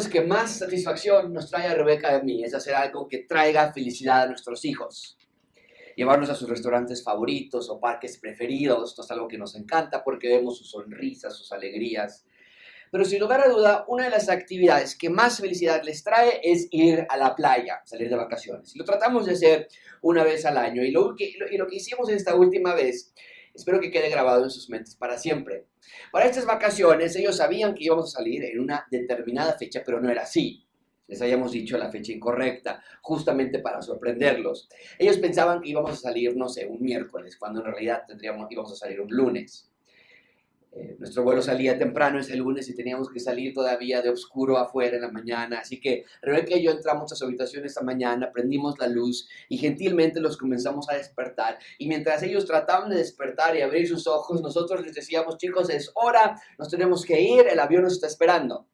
cosas que más satisfacción nos trae a Rebeca y a mí es hacer algo que traiga felicidad a nuestros hijos. Llevarlos a sus restaurantes favoritos o parques preferidos, esto es algo que nos encanta porque vemos sus sonrisas, sus alegrías. Pero sin lugar a duda, una de las actividades que más felicidad les trae es ir a la playa, salir de vacaciones. Lo tratamos de hacer una vez al año y lo que, y lo que hicimos esta última vez Espero que quede grabado en sus mentes para siempre. Para estas vacaciones ellos sabían que íbamos a salir en una determinada fecha, pero no era así. Les habíamos dicho la fecha incorrecta, justamente para sorprenderlos. Ellos pensaban que íbamos a salir, no sé, un miércoles, cuando en realidad tendríamos, íbamos a salir un lunes. Eh, nuestro vuelo salía temprano ese lunes y teníamos que salir todavía de oscuro afuera en la mañana. Así que Rebeca y yo entramos a su habitación esta mañana, prendimos la luz y gentilmente los comenzamos a despertar. Y mientras ellos trataban de despertar y abrir sus ojos, nosotros les decíamos, chicos, es hora, nos tenemos que ir, el avión nos está esperando.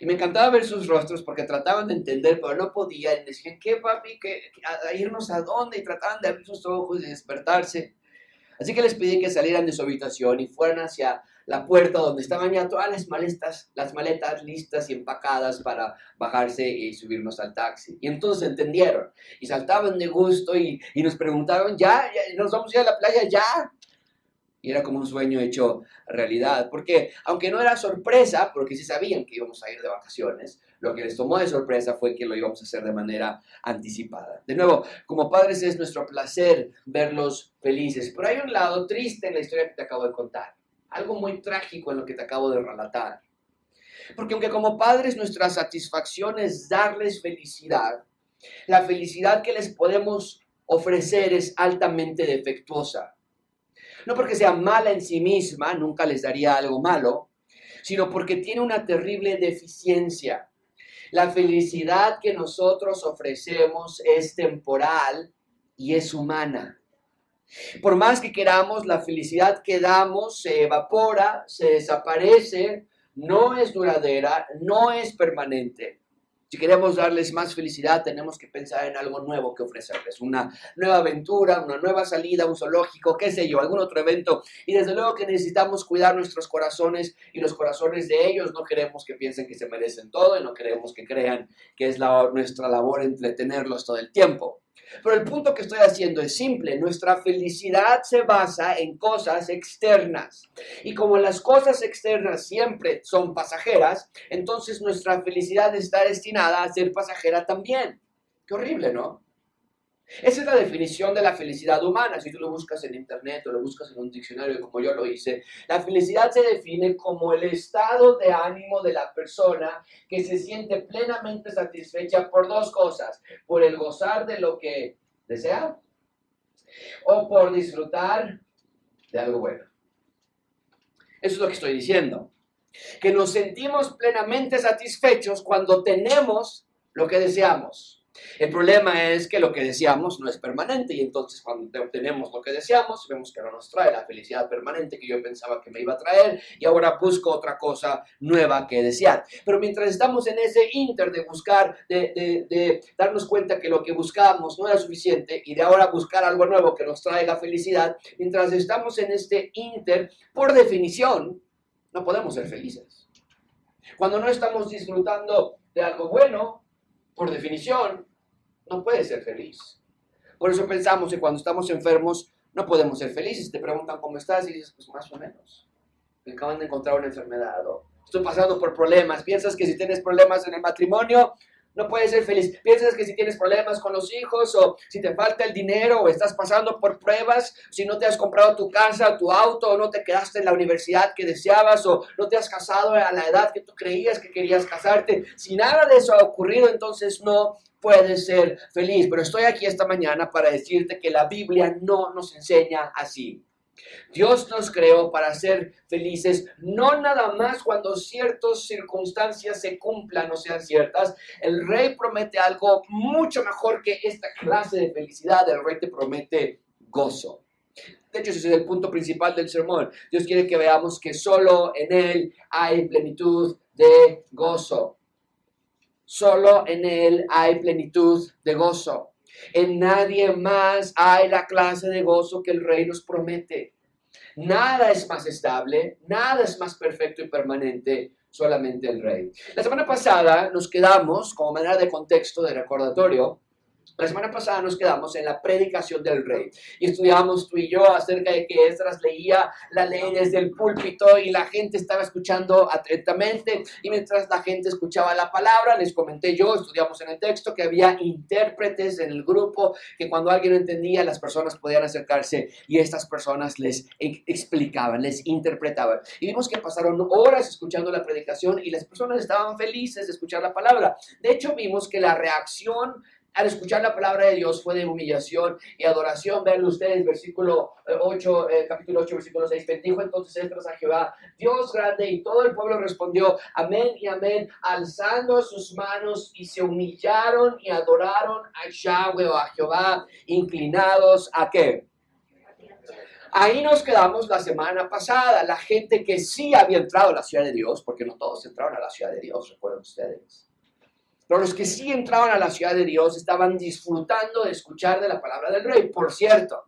Y me encantaba ver sus rostros porque trataban de entender, pero no podían. Decían, ¿qué papi? ¿Qué, a, irnos a dónde? Y trataban de abrir sus ojos y despertarse. Así que les pedí que salieran de su habitación y fueran hacia la puerta donde estaban ya todas las maletas, las maletas listas y empacadas para bajarse y subirnos al taxi. Y entonces entendieron y saltaban de gusto y, nos preguntaron, ¿ya? ¿ya? ¿Nos vamos a ir a la playa ya? Y era como un sueño hecho realidad, porque aunque no era sorpresa, porque sí sabían que íbamos a ir de vacaciones, lo que les tomó de sorpresa fue que lo íbamos a hacer de manera anticipada. De nuevo, como padres es nuestro placer verlos felices, pero hay un lado triste en la historia que te acabo de contar, algo muy trágico en lo que te acabo de relatar. Porque aunque como padres nuestra satisfacción es darles felicidad, la felicidad que les podemos ofrecer es altamente defectuosa. No porque sea mala en sí misma, nunca les daría algo malo, sino porque tiene una terrible deficiencia. La felicidad que nosotros ofrecemos es temporal y es humana. Por más que queramos, la felicidad que damos se evapora, se desaparece, no es duradera, no es permanente. Si queremos darles más felicidad, tenemos que pensar en algo nuevo que ofrecerles. Una nueva aventura, una nueva salida, un zoológico, qué sé yo, algún otro evento. Y desde luego que necesitamos cuidar nuestros corazones y los corazones de ellos. No queremos que piensen que se merecen todo y no queremos que crean que es nuestra labor entretenerlos todo el tiempo. Pero el punto que estoy haciendo es simple. Nuestra felicidad se basa en cosas externas. Y como las cosas externas siempre son pasajeras, entonces nuestra felicidad está destinada a ser pasajera también. Qué horrible, ¿no? Esa es la definición de la felicidad humana. Si tú lo buscas en internet o lo buscas en un diccionario como yo lo hice, la felicidad se define como el estado de ánimo de la persona que se siente plenamente satisfecha por dos cosas, por el gozar de lo que desea o por disfrutar de algo bueno. Eso es lo que estoy diciendo. Que nos sentimos plenamente satisfechos cuando tenemos lo que deseamos. El problema es que lo que deseamos no es permanente y entonces cuando obtenemos lo que deseamos, vemos que no nos trae la felicidad permanente que yo pensaba que me iba a traer y ahora busco otra cosa nueva que desear. Pero mientras estamos en ese inter de buscar, de, de darnos cuenta que lo que buscábamos no era suficiente y de ahora buscar algo nuevo que nos traiga felicidad, mientras estamos en este inter, por definición, no podemos ser felices. Cuando no estamos disfrutando de algo bueno, por definición, no puedes ser feliz. Por eso pensamos que cuando estamos enfermos no podemos ser felices. Te preguntan cómo estás y dices, pues más o menos. Me acaban de encontrar una enfermedad o estoy pasando por problemas. Piensas que si tienes problemas en el matrimonio, no puedes ser feliz. Piensas que si tienes problemas con los hijos o si te falta el dinero o estás pasando por pruebas, si no te has comprado tu casa, tu auto o no te quedaste en la universidad que deseabas o no te has casado a la edad que tú creías que querías casarte, si nada de eso ha ocurrido, entonces no puedes ser feliz. Pero estoy aquí esta mañana para decirte que la Biblia no nos enseña así. Dios nos creó para ser felices, no nada más cuando ciertas circunstancias se cumplan o sean ciertas. El rey promete algo mucho mejor que esta clase de felicidad. El rey te promete gozo. De hecho, ese es el punto principal del sermón. Dios quiere que veamos que solo en Él hay plenitud de gozo. Solo en Él hay plenitud de gozo. En nadie más hay la clase de gozo que el rey nos promete. Nada es más estable, nada es más perfecto y permanente, solamente el rey. La semana pasada nos quedamos, como manera de contexto, de recordatorio, la semana pasada nos quedamos en la predicación del rey y estudiamos tú y yo acerca de que Esdras leía la ley desde el púlpito y la gente estaba escuchando atentamente y mientras la gente escuchaba la palabra, les comenté yo, estudiamos en el texto que había intérpretes en el grupo que cuando alguien no entendía las personas podían acercarse y estas personas les explicaban, les interpretaban. Y vimos que pasaron horas escuchando la predicación y las personas estaban felices de escuchar la palabra. De hecho, vimos que la reacción al escuchar la palabra de Dios fue de humillación y adoración. Vean ustedes, versículo 8, eh, eh, capítulo 8, versículo 6. Bendijo entonces Esdras a Jehová, Dios grande, y todo el pueblo respondió, amén y amén, alzando sus manos y se humillaron y adoraron a Yahweh o a Jehová, inclinados a qué? Ahí nos quedamos la semana pasada, la gente que sí había entrado a la ciudad de Dios, porque no todos entraron a la ciudad de Dios, recuerden ustedes pero los que sí entraban a la ciudad de Dios estaban disfrutando de escuchar de la palabra del rey. Por cierto,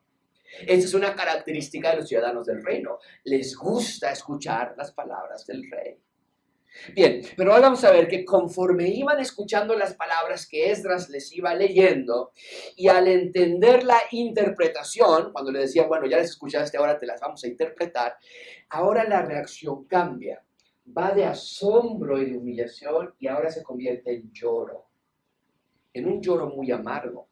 esa es una característica de los ciudadanos del reino. Les gusta escuchar las palabras del rey. Bien, pero ahora vamos a ver que conforme iban escuchando las palabras que Esdras les iba leyendo y al entender la interpretación, cuando le decían, bueno, ya les escuchaste, ahora te las vamos a interpretar, ahora la reacción cambia va de asombro y de humillación y ahora se convierte en lloro, en un lloro muy amargo.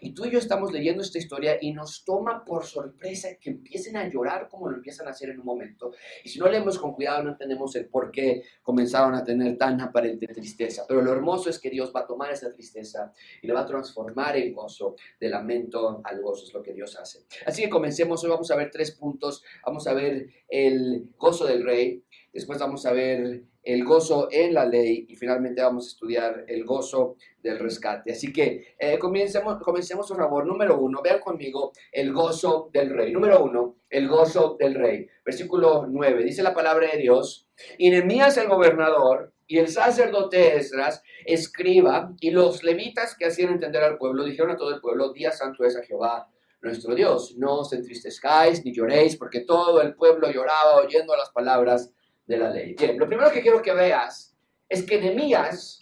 Y tú y yo estamos leyendo esta historia y nos toma por sorpresa que empiecen a llorar como lo empiezan a hacer en un momento. Y si no leemos con cuidado no entendemos el por qué comenzaron a tener tan aparente tristeza. Pero lo hermoso es que Dios va a tomar esa tristeza y la va a transformar en gozo, de lamento al gozo, es lo que Dios hace. Así que comencemos, hoy vamos a ver tres puntos. Vamos a ver el gozo del rey, Después vamos a ver el gozo en la ley y finalmente vamos a estudiar el gozo del rescate. Así que eh, comencemos, comencemos por favor. Número uno, vean conmigo el gozo del rey. Número uno, el gozo del rey. Versículo 9, dice la palabra de Dios. Y Nehemías el gobernador y el sacerdote Esdras, escriba, y los levitas que hacían entender al pueblo, dijeron a todo el pueblo, día santo es a Jehová nuestro Dios. No os entristezcáis ni lloréis, porque todo el pueblo lloraba oyendo las palabras de la ley. Bien, lo primero que quiero que veas es que Nemías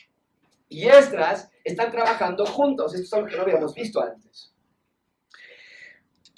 y Esdras están trabajando juntos. Esto es algo que no habíamos visto antes.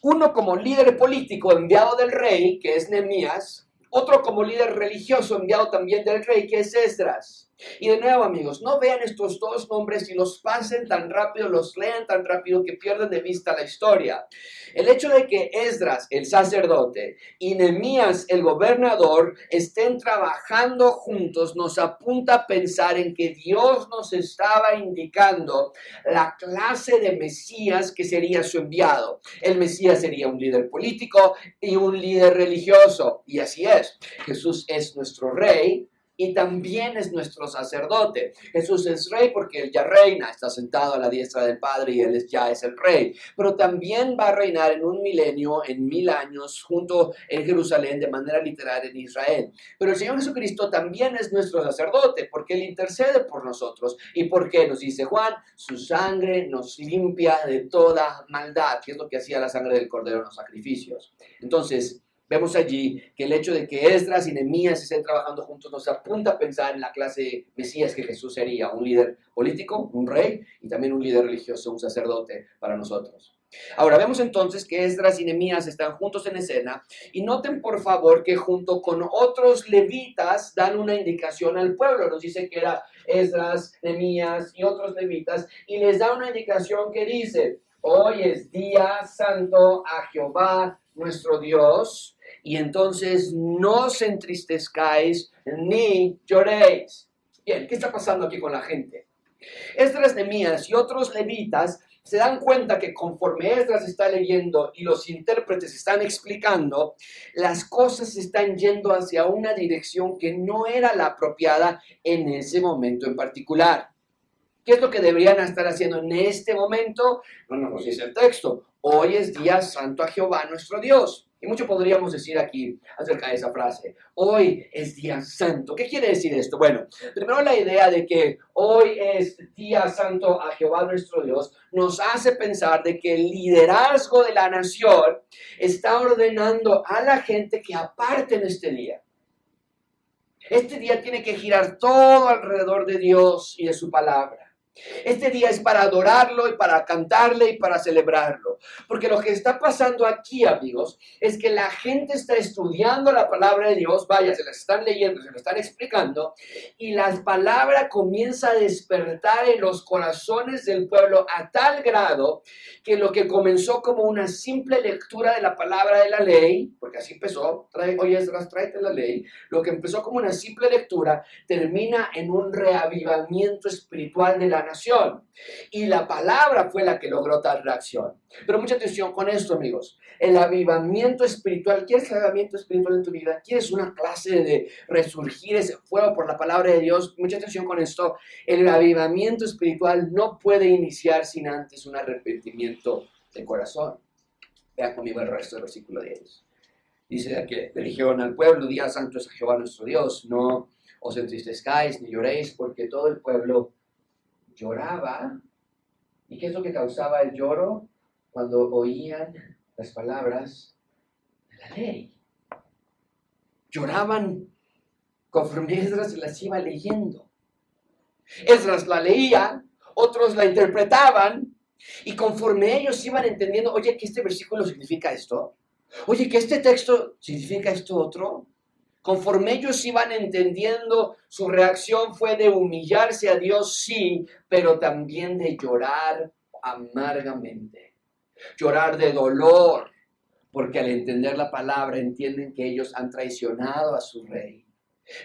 Uno como líder político enviado del rey, que es Nemías, otro como líder religioso enviado también del rey, que es Esdras. Y de nuevo, amigos, no vean estos dos nombres y los pasen tan rápido, los lean tan rápido que pierden de vista la historia. El hecho de que Esdras, el sacerdote, y Nehemías, el gobernador, estén trabajando juntos nos apunta a pensar en que Dios nos estaba indicando la clase de Mesías que sería su enviado. El Mesías sería un líder político y un líder religioso. Y así es. Jesús es nuestro rey y también es nuestro sacerdote. Jesús es rey porque él ya reina, está sentado a la diestra del Padre y él ya es el rey. Pero también va a reinar en un milenio, en mil años, junto en Jerusalén de manera literal en Israel. Pero el Señor Jesucristo también es nuestro sacerdote porque él intercede por nosotros. ¿Y por qué? Nos dice Juan, su sangre nos limpia de toda maldad, que es lo que hacía la sangre del cordero en los sacrificios. Entonces, Vemos allí que el hecho de que Esdras y Nehemías estén trabajando juntos nos apunta a pensar en la clase Mesías que Jesús sería, un líder político, un rey y también un líder religioso, un sacerdote para nosotros. Ahora vemos entonces que Esdras y Nehemías están juntos en escena y noten por favor que junto con otros levitas dan una indicación al pueblo. Nos dice que era Esdras, Nehemías y otros levitas y les da una indicación que dice, hoy es día santo a Jehová nuestro Dios y entonces no os entristezcáis ni lloréis. Bien, ¿qué está pasando aquí con la gente? Esdras, Nemías y otros levitas se dan cuenta que conforme Esdras está leyendo y los intérpretes están explicando, las cosas están yendo hacia una dirección que no era la apropiada en ese momento en particular. ¿Qué es lo que deberían estar haciendo en este momento? No, no nos dice el texto. Hoy es día santo a Jehová nuestro Dios. Y mucho podríamos decir aquí acerca de esa frase. Hoy es día santo. ¿Qué quiere decir esto? Bueno, primero la idea de que hoy es día santo a Jehová nuestro Dios nos hace pensar de que el liderazgo de la nación está ordenando a la gente que aparten este día. Este día tiene que girar todo alrededor de Dios y de su palabra. Este día es para adorarlo y para cantarle y para celebrarlo. Porque lo que está pasando aquí, amigos, es que la gente está estudiando la palabra de Dios, vaya, se la están leyendo, se la están explicando, y la palabra comienza a despertar en los corazones del pueblo a tal grado que lo que comenzó como una simple lectura de la palabra de la ley, porque así empezó, trae, oye, tráete la ley, lo que empezó como una simple lectura termina en un reavivamiento espiritual de la Y la palabra fue la que logró tal reacción. Pero mucha atención con esto, amigos. El avivamiento espiritual, ¿quieres el avivamiento espiritual en tu vida? ¿Quieres una clase de resurgir ese fuego por la palabra de Dios? Mucha atención con esto. El avivamiento espiritual no puede iniciar sin antes un arrepentimiento de corazón. Vean conmigo el resto del versículo 10. Dice que le dijeron al pueblo, día santo es a Jehová nuestro Dios, no os entristezcáis ni lloréis, porque todo el pueblo lloraba. ¿Y qué es lo que causaba el lloro? Cuando oían las palabras de la ley. Lloraban conforme Esdras las iba leyendo. Esdras la leía, otros la interpretaban, y conforme ellos iban entendiendo, oye, que este versículo significa esto, oye, que este texto significa esto otro, Conforme ellos iban entendiendo, su reacción fue de humillarse a Dios, sí, pero también de llorar amargamente. Llorar de dolor, porque al entender la palabra entienden que ellos han traicionado a su rey.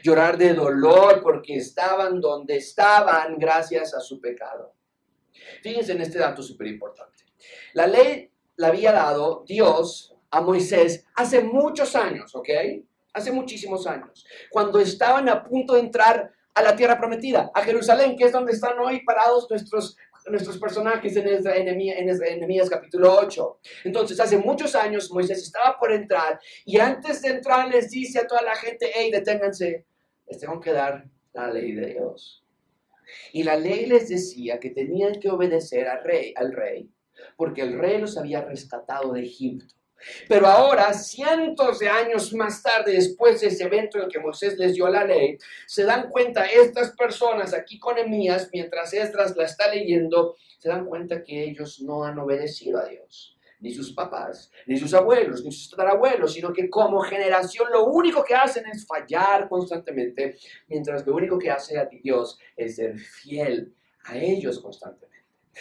Llorar de dolor porque estaban donde estaban gracias a su pecado. Fíjense en este dato súper importante. La ley la había dado Dios a Moisés hace muchos años, ¿ok? Hace muchísimos años, cuando estaban a punto de entrar a la tierra prometida, a Jerusalén, que es donde están hoy parados nuestros, nuestros personajes en, Enemías capítulo 8. Entonces, hace muchos años Moisés estaba por entrar y antes de entrar les dice a toda la gente, hey, deténganse, les tengo que dar la ley de Dios. Y la ley les decía que tenían que obedecer al rey, al rey, porque el rey los había rescatado de Egipto. Pero ahora, cientos de años más tarde, después de ese evento en el que Moisés les dio la ley, se dan cuenta estas personas aquí con Emías, mientras Esdras la está leyendo, se dan cuenta que ellos no han obedecido a Dios. Ni sus papás, ni sus abuelos, ni sus tatarabuelos, sino que como generación lo único que hacen es fallar constantemente, mientras lo único que hace a Dios es ser fiel a ellos constantemente.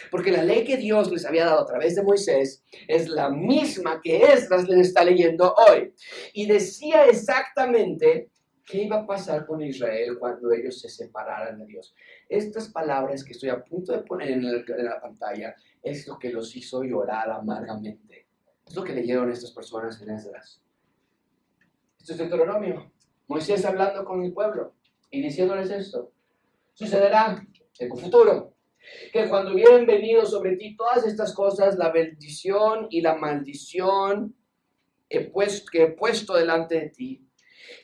Porque la ley que Dios les había dado a través de Moisés es la misma que Esdras les está leyendo hoy. Y decía exactamente qué iba a pasar con Israel cuando ellos se separaran de Dios. Estas palabras que estoy a punto de poner en, la pantalla es lo que los hizo llorar amargamente. Es lo que leyeron estas personas en Esdras. Esto es Deuteronomio. Moisés hablando con el pueblo y diciéndoles esto. Sucederá en el futuro que cuando hubieran venido sobre ti todas estas cosas, la bendición y la maldición he puesto, que he puesto delante de ti,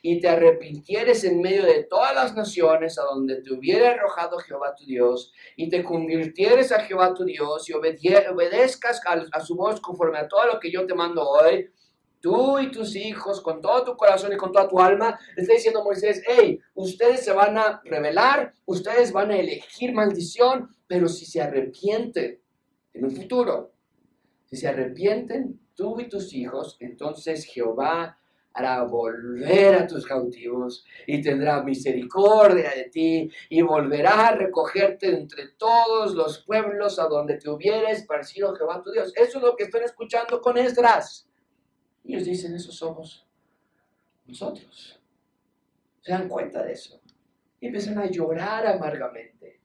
y te arrepintieres en medio de todas las naciones a donde te hubiera arrojado Jehová tu Dios, y te convirtieres a Jehová tu Dios, y obedezcas a, a su voz conforme a todo lo que yo te mando hoy, tú y tus hijos, con todo tu corazón y con toda tu alma, le está diciendo Moisés, hey, ustedes se van a rebelar, ustedes van a elegir maldición, pero si se arrepienten en un futuro, si se arrepienten tú y tus hijos, entonces Jehová hará volver a tus cautivos y tendrá misericordia de ti y volverá a recogerte entre todos los pueblos a donde te hubieras parecido Jehová tu Dios. Eso es lo que están escuchando con Esdras. Ellos dicen, eso somos nosotros. Se dan cuenta de eso. Y empiezan a llorar amargamente.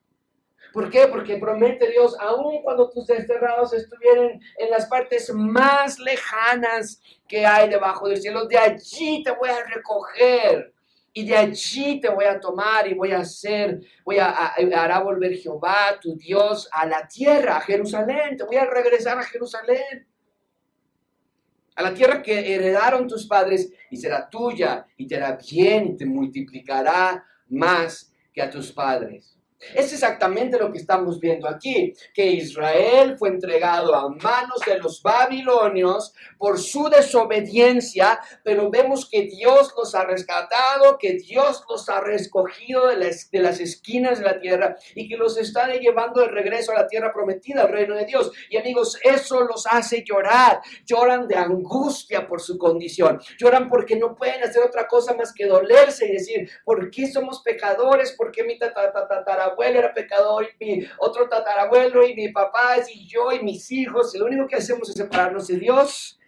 ¿Por qué? Porque promete Dios, aun cuando tus desterrados estuvieran en las partes más lejanas que hay debajo del cielo, de allí te voy a recoger. Y de allí te voy a tomar y voy a hacer, voy a, a, hará volver Jehová, tu Dios, a la tierra, a Jerusalén. Te voy a regresar a Jerusalén. A la tierra que heredaron tus padres y será tuya y te hará bien y te multiplicará más que a tus padres. Es exactamente lo que estamos viendo aquí, que Israel fue entregado a manos de los babilonios por su desobediencia, pero vemos que Dios los ha rescatado, que Dios los ha recogido de las, esquinas de la tierra y que los está llevando de regreso a la tierra prometida, al reino de Dios. Y amigos, eso los hace llorar, lloran de angustia por su condición, lloran porque no pueden hacer otra cosa más que dolerse y decir, ¿por qué somos pecadores? ¿Por qué mi tatarabuelo abuelo era pecador, y mi otro tatarabuelo, y mi papá, y yo, y mis hijos, y lo único que hacemos es separarnos de Dios.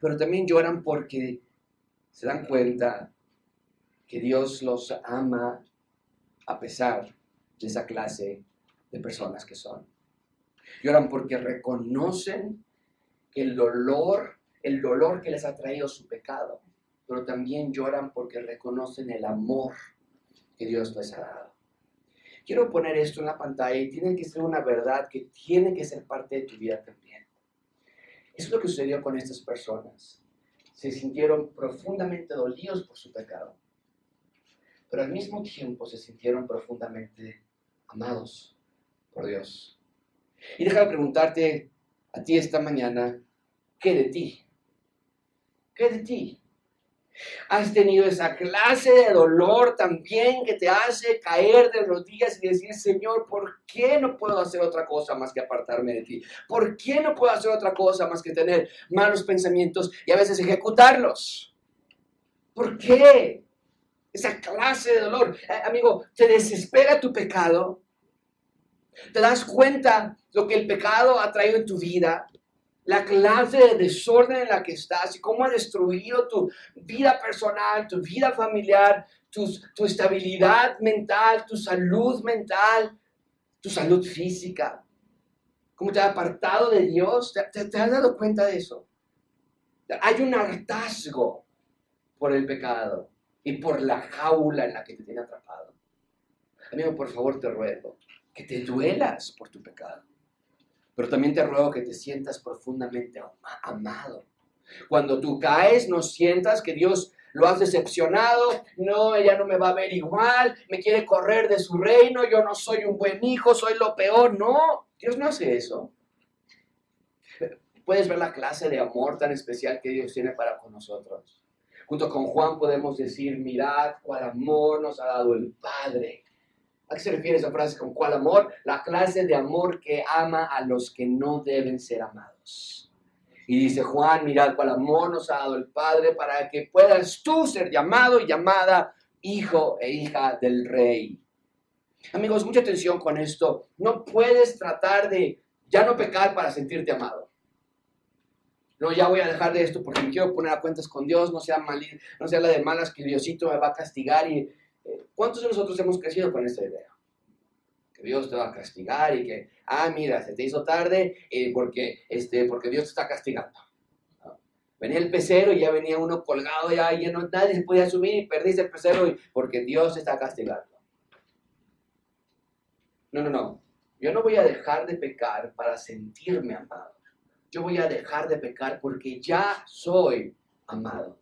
Pero también lloran porque se dan cuenta que Dios los ama a pesar de esa clase de personas que son. Lloran porque reconocen el dolor, el dolor que les ha traído su pecado, pero también lloran porque reconocen el amor que Dios les ha dado. Quiero poner esto en la pantalla y tiene que ser una verdad que tiene que ser parte de tu vida también. Eso es lo que sucedió con estas personas. Se sintieron profundamente dolidos por su pecado, pero al mismo tiempo se sintieron profundamente amados por Dios. Y déjame preguntarte a ti esta mañana, ¿qué de ti? ¿Qué de ti? Has tenido esa clase de dolor también que te hace caer de rodillas y decir, Señor, ¿por qué no puedo hacer otra cosa más que apartarme de ti? ¿Por qué no puedo hacer otra cosa más que tener malos pensamientos y a veces ejecutarlos? ¿Por qué? Esa clase de dolor. Eh, amigo, te desespera tu pecado. Te das cuenta lo que el pecado ha traído en tu vida la clase de desorden en la que estás y cómo ha destruido tu vida personal, tu vida familiar, tu, tu estabilidad mental, tu salud mental, tu salud física. Cómo te ha apartado de Dios. ¿Te, te has dado cuenta de eso? Hay un hartazgo por el pecado y por la jaula en la que te tiene atrapado. Amigo, por favor te ruego que te duelas por tu pecado pero también te ruego que te sientas profundamente amado. Cuando tú caes, no sientas que Dios lo has decepcionado, no, ella no me va a ver igual, me quiere correr de su reino, yo no soy un buen hijo, soy lo peor. No, Dios no hace eso. Puedes ver la clase de amor tan especial que Dios tiene para con nosotros. Junto con Juan podemos decir, mirad cuál amor nos ha dado el Padre ¿A qué se refiere esa frase con cuál amor? La clase de amor que ama a los que no deben ser amados. Y dice Juan, mirad cuál amor nos ha dado el Padre para que puedas tú ser llamado y llamada hijo e hija del rey. Amigos, mucha atención con esto. No puedes tratar de ya no pecar para sentirte amado. No, ya voy a dejar de esto porque me quiero poner a cuentas con Dios, no sea, mal, no sea la de malas que Diosito me va a castigar y ¿Cuántos de nosotros hemos crecido con esta idea? Que Dios te va a castigar y que, ah, mira, se te hizo tarde eh, porque, este, porque Dios te está castigando. Venía el pecero y ya venía uno colgado ya lleno, nadie se podía subir y perdiste el pecero porque Dios te está castigando. No, no, no. Yo no voy a dejar de pecar para sentirme amado. Yo voy a dejar de pecar porque ya soy amado.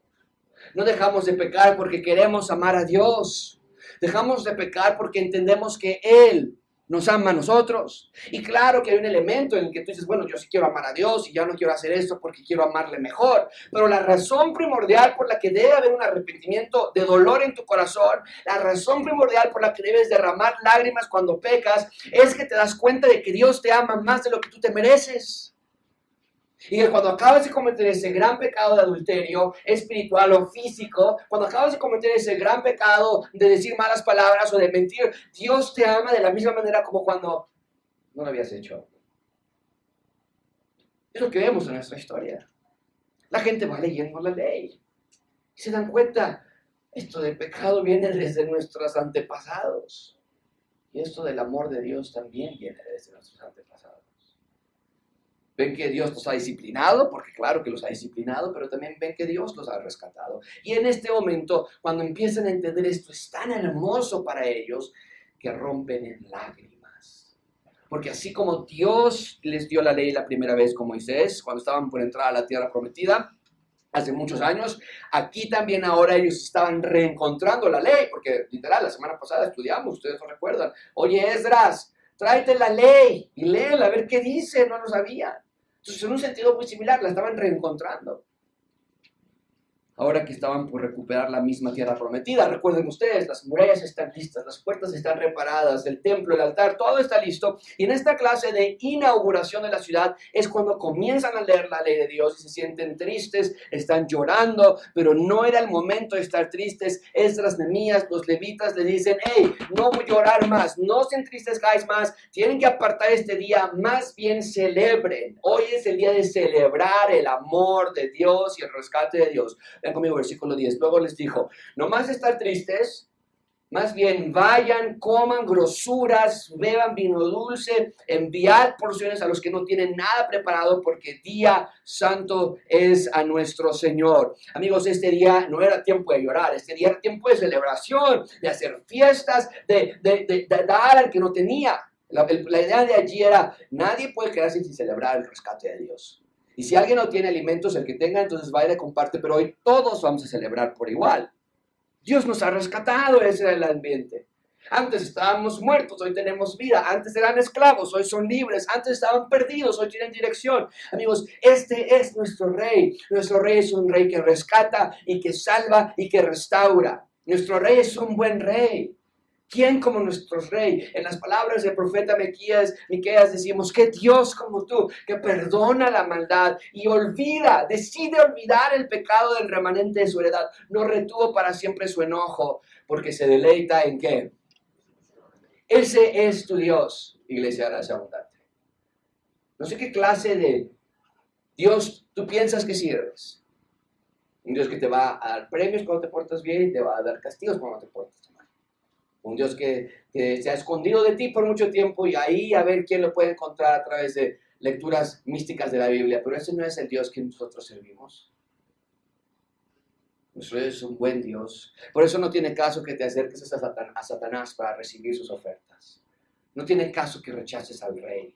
No dejamos de pecar porque queremos amar a Dios. Dejamos de pecar porque entendemos que Él nos ama a nosotros. Y claro que hay un elemento en el que tú dices, bueno, yo sí quiero amar a Dios y ya no quiero hacer esto porque quiero amarle mejor. Pero la razón primordial por la que debe haber un arrepentimiento de dolor en tu corazón, la razón primordial por la que debes derramar lágrimas cuando pecas, es que te das cuenta de que Dios te ama más de lo que tú te mereces. Y que cuando acabas de cometer ese gran pecado de adulterio espiritual o físico, cuando acabas de cometer ese gran pecado de decir malas palabras o de mentir, Dios te ama de la misma manera como cuando no lo habías hecho. Es lo que vemos en nuestra historia. La gente va leyendo la ley y se dan cuenta, esto del pecado viene desde nuestros antepasados. Y esto del amor de Dios también viene desde nuestros antepasados. Ven que Dios los ha disciplinado, porque claro que los ha disciplinado, pero también ven que Dios los ha rescatado. Y en este momento, cuando empiezan a entender esto, es tan hermoso para ellos que rompen en lágrimas. Porque así como Dios les dio la ley la primera vez con Moisés, cuando estaban por entrar a la tierra prometida, hace muchos años, aquí también ahora ellos estaban reencontrando la ley, porque literal, la semana pasada estudiamos, ustedes lo recuerdan, oye Esdras, tráete la ley y léela, a ver qué dice, no lo sabía. Entonces, en un sentido muy similar, la estaban reencontrando ahora que estaban por recuperar la misma tierra prometida. Recuerden ustedes, las murallas están listas, las puertas están reparadas, el templo, el altar, todo está listo. Y en esta clase de inauguración de la ciudad es cuando comienzan a leer la ley de Dios y se sienten tristes, están llorando, pero no era el momento de estar tristes. Esdras, Nemías, los levitas le dicen, hey, no voy a llorar más, no se entristezcáis más, tienen que apartar este día, más bien celebren. Hoy es el día de celebrar el amor de Dios y el rescate de Dios conmigo, versículo 10. Luego les dijo, no más estar tristes, más bien vayan, coman grosuras, beban vino dulce, enviad porciones a los que no tienen nada preparado, porque día santo es a nuestro Señor. Amigos, este día no era tiempo de llorar, este día era tiempo de celebración, de hacer fiestas, de, de, dar al que no tenía. La, la idea de allí era, nadie puede quedarse sin celebrar el rescate de Dios. Y si alguien no tiene alimentos, el que tenga, entonces vaya y comparte, pero hoy todos vamos a celebrar por igual. Dios nos ha rescatado, ese era el ambiente. Antes estábamos muertos, hoy tenemos vida. Antes eran esclavos, hoy son libres. Antes estaban perdidos, hoy tienen dirección. Amigos, este es nuestro rey. Nuestro rey es un rey que rescata y que salva y que restaura. Nuestro rey es un buen rey. ¿Quién como nuestro rey? En las palabras del profeta Mequías, Miqueas decimos que Dios como tú, que perdona la maldad y olvida, decide olvidar el pecado del remanente de su heredad. No retuvo para siempre su enojo, porque se deleita en qué? Ese es tu Dios, iglesia gracia abundante. No sé qué clase de Dios tú piensas que sirves. Un Dios que te va a dar premios cuando te portas bien y te va a dar castigos cuando te portas un Dios que, se ha escondido de ti por mucho tiempo y ahí a ver quién lo puede encontrar a través de lecturas místicas de la Biblia. Pero ese no es el Dios que nosotros servimos. Nuestro Dios es un buen Dios. Por eso no tiene caso que te acerques a Satanás para recibir sus ofertas. No tiene caso que rechaces al rey,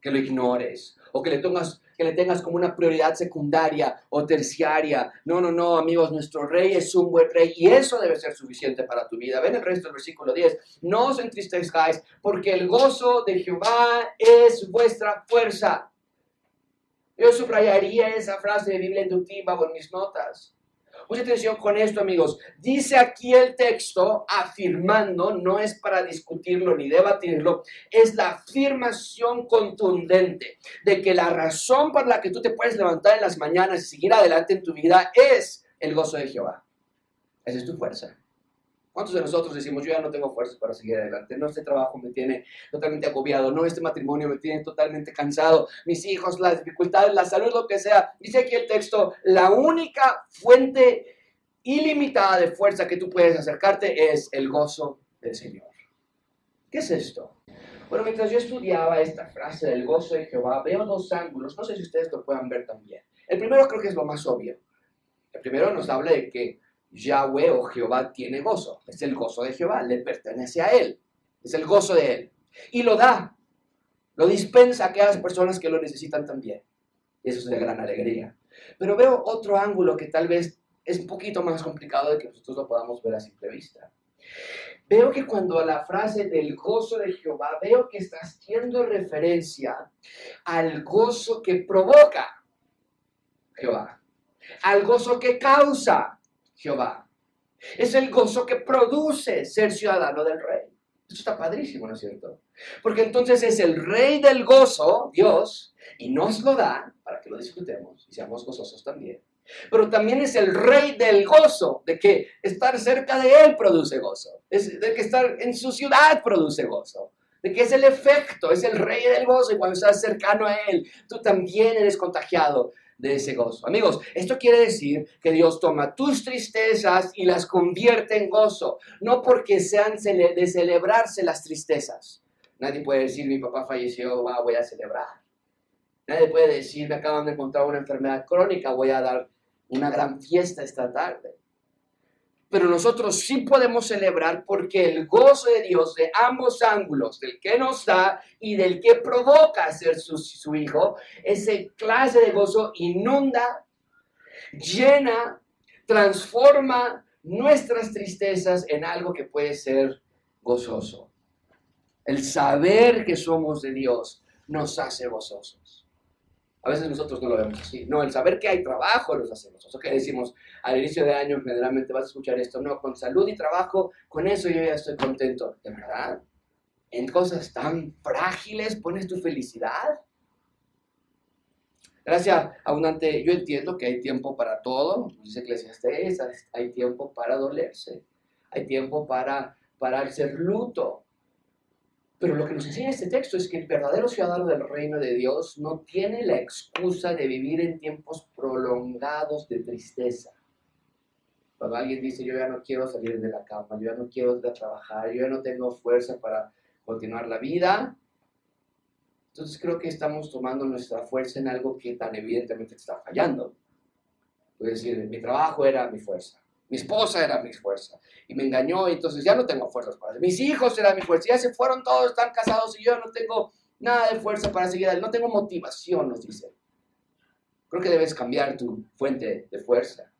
que lo ignores o que le tengas que le tengas como una prioridad secundaria o terciaria. No, no, no, amigos, nuestro rey es un buen rey y eso debe ser suficiente para tu vida. Ven el resto del versículo 10. No os entristezcáis porque el gozo de Jehová es vuestra fuerza. Yo subrayaría esa frase de Biblia inductiva en mis notas. Mucha atención con esto, amigos. Dice aquí el texto, afirmando, no es para discutirlo ni debatirlo, es la afirmación contundente de que la razón por la que tú te puedes levantar en las mañanas y seguir adelante en tu vida es el gozo de Jehová. Esa es tu fuerza. ¿Cuántos de nosotros decimos, yo ya no tengo fuerzas para seguir adelante? No, este trabajo me tiene totalmente agobiado, no, este matrimonio me tiene totalmente cansado, mis hijos, las dificultades, la salud, lo que sea. Dice aquí el texto, la única fuente ilimitada de fuerza que tú puedes acercarte es el gozo del Señor. ¿Qué es esto? Bueno, mientras yo estudiaba esta frase del gozo de Jehová, veo dos ángulos, no sé si ustedes lo puedan ver también. El primero creo que es lo más obvio. El primero nos habla de que Yahweh o Jehová tiene gozo. Es el gozo de Jehová, le pertenece a Él. Es el gozo de Él. Y lo da, lo dispensa a aquellas personas que lo necesitan también. Eso es de gran alegría. Pero veo otro ángulo que tal vez es un poquito más complicado de que nosotros lo podamos ver a simple vista. Veo que cuando la frase del gozo de Jehová, veo que está haciendo referencia al gozo que provoca Jehová, al gozo que causa Jehová. Es el gozo que produce ser ciudadano del rey. Esto está padrísimo, ¿no es cierto? Porque entonces es el rey del gozo, Dios, y nos lo da para que lo disfrutemos y seamos gozosos también. Pero también es el rey del gozo, de que estar cerca de él produce gozo, es de que estar en su ciudad produce gozo, de que es el efecto, es el rey del gozo y cuando estás cercano a él, tú también eres contagiado de ese gozo. Amigos, esto quiere decir que Dios toma tus tristezas y las convierte en gozo, no porque sean de celebrarse las tristezas. Nadie puede decir, mi papá falleció, voy a celebrar. Nadie puede decir, me acaban de encontrar una enfermedad crónica, voy a dar una gran fiesta esta tarde. Pero nosotros sí podemos celebrar porque el gozo de Dios de ambos ángulos, del que nos da y del que provoca ser su, su hijo, ese clase de gozo inunda, llena, transforma nuestras tristezas en algo que puede ser gozoso. El saber que somos de Dios nos hace gozosos. A veces nosotros no lo vemos así. No, el saber que hay trabajo nos hace gozosos. Que decimos al inicio de año, generalmente vas a escuchar esto. No, con salud y trabajo, con eso yo ya estoy contento. ¿De verdad? En cosas tan frágiles pones tu felicidad. Gracias abundante, yo entiendo que hay tiempo para todo, dice Eclesiastes, hay tiempo para dolerse, hay tiempo para, para hacer luto. Pero lo que nos enseña este texto es que el verdadero ciudadano del reino de Dios no tiene la excusa de vivir en tiempos prolongados de tristeza. Cuando alguien dice, yo ya no quiero salir de la cama, yo ya no quiero ir a trabajar, yo ya no tengo fuerza para continuar la vida, entonces creo que estamos tomando nuestra fuerza en algo que tan evidentemente está fallando. Puede decir, mi trabajo era mi fuerza, mi esposa era mi fuerza, y me engañó, y entonces ya no tengo fuerzas para. Mis hijos eran mi fuerza, ya se fueron todos, están casados, y yo no tengo nada de fuerza para seguir, no tengo motivación, nos dice. Creo que debes cambiar tu fuente de fuerza.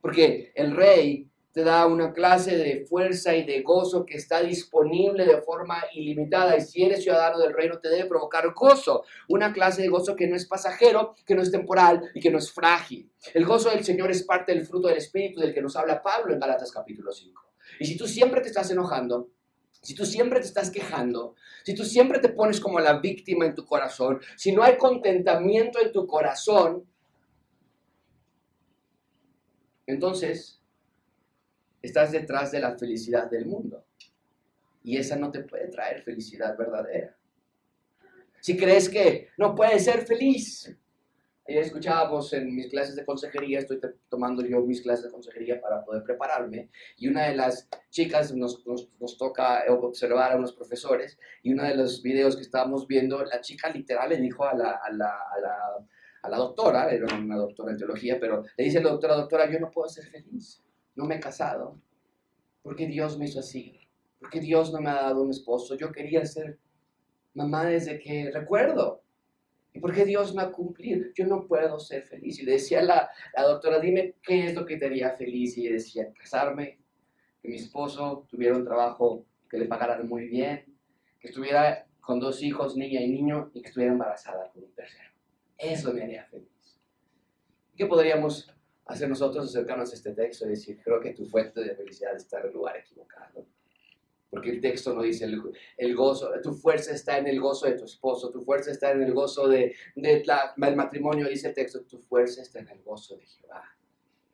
Porque el rey te da una clase de fuerza y de gozo que está disponible de forma ilimitada. Y si eres ciudadano del reino, te debe provocar gozo. Una clase de gozo que no es pasajero, que no es temporal y que no es frágil. El gozo del Señor es parte del fruto del Espíritu del que nos habla Pablo en Galatas capítulo 5. Y si tú siempre te estás enojando, si tú siempre te estás quejando, si tú siempre te pones como la víctima en tu corazón, si no hay contentamiento en tu corazón, entonces estás detrás de la felicidad del mundo. Y esa no te puede traer felicidad verdadera. Si crees que no puedes ser feliz, ayer escuchábamos en mis clases de consejería, estoy tomando yo mis clases de consejería para poder prepararme, y una de las chicas nos, toca observar a unos profesores, y uno de los videos que estábamos viendo, la chica literal le dijo a la, a la doctora, era una doctora en teología, pero le dice a la doctora, doctora, yo no puedo ser feliz no me he casado, porque Dios me hizo así, porque Dios no me ha dado un esposo, yo quería ser mamá desde que recuerdo. ¿Y por qué Dios me ha cumplido? Yo no puedo ser feliz. Y le decía la, la doctora, dime qué es lo que te haría feliz. Y decía, casarme, que mi esposo tuviera un trabajo que le pagaran muy bien, que estuviera con dos hijos, niña y niño, y que estuviera embarazada con un tercero. Eso me haría feliz. ¿Qué podríamos hace nosotros acercarnos a este texto y decir, creo que tu fuente de felicidad está en el lugar equivocado. Porque el texto no dice el, gozo, tu fuerza está en el gozo de tu esposo, tu fuerza está en el gozo de, de el matrimonio, dice el texto, tu fuerza está en el gozo de Jehová